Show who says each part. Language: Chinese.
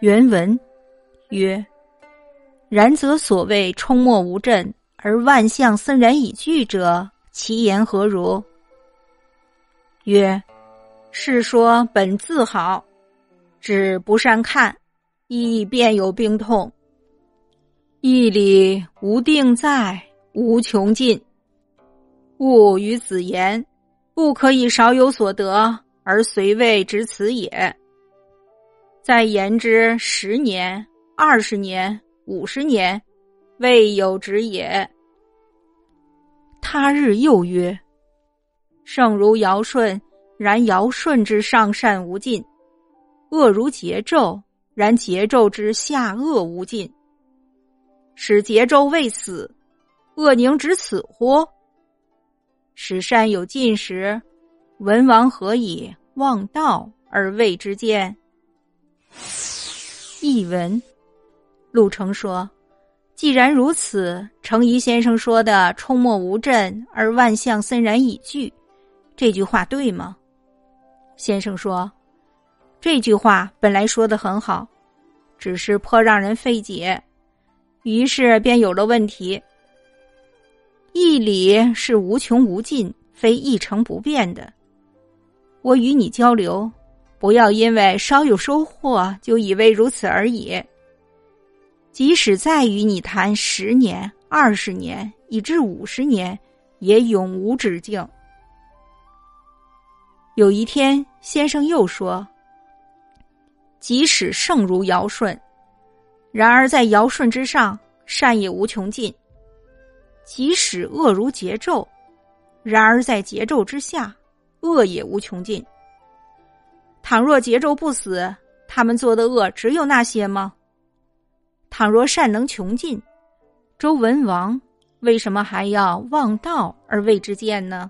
Speaker 1: 原文曰：“然则所谓冲没无阵而万象森然以具者，其言何如？”曰：“是说本自好，只不善看，亦便有病痛。义理无定在，无穷尽。物与子言，不可以少有所得而随位至此也。”再言之十年、二十年、五十年，未有止也。他日又曰：“圣如尧舜，然尧舜之上善无尽；恶如桀纣，然桀纣之下恶无尽。使桀纣未死，恶宁止此乎？使善有尽时，文王何以忘道而未之见？”译文：陆程说：“既然如此，程颐先生说的‘冲没无阵而万象森然以具’这句话对吗？”先生说：“这句话本来说的很好，只是颇让人费解，于是便有了问题。义理是无穷无尽，非一成不变的。我与你交流。”不要因为稍有收获就以为如此而已。即使再与你谈十年、二十年，以至五十年，也永无止境。有一天，先生又说：“即使圣如尧舜，然而在尧舜之上，善也无穷尽；即使恶如桀纣，然而在桀纣之下，恶也无穷尽。”倘若桀纣不死，他们做的恶只有那些吗？倘若善能穷尽，周文王为什么还要望道而为之见呢？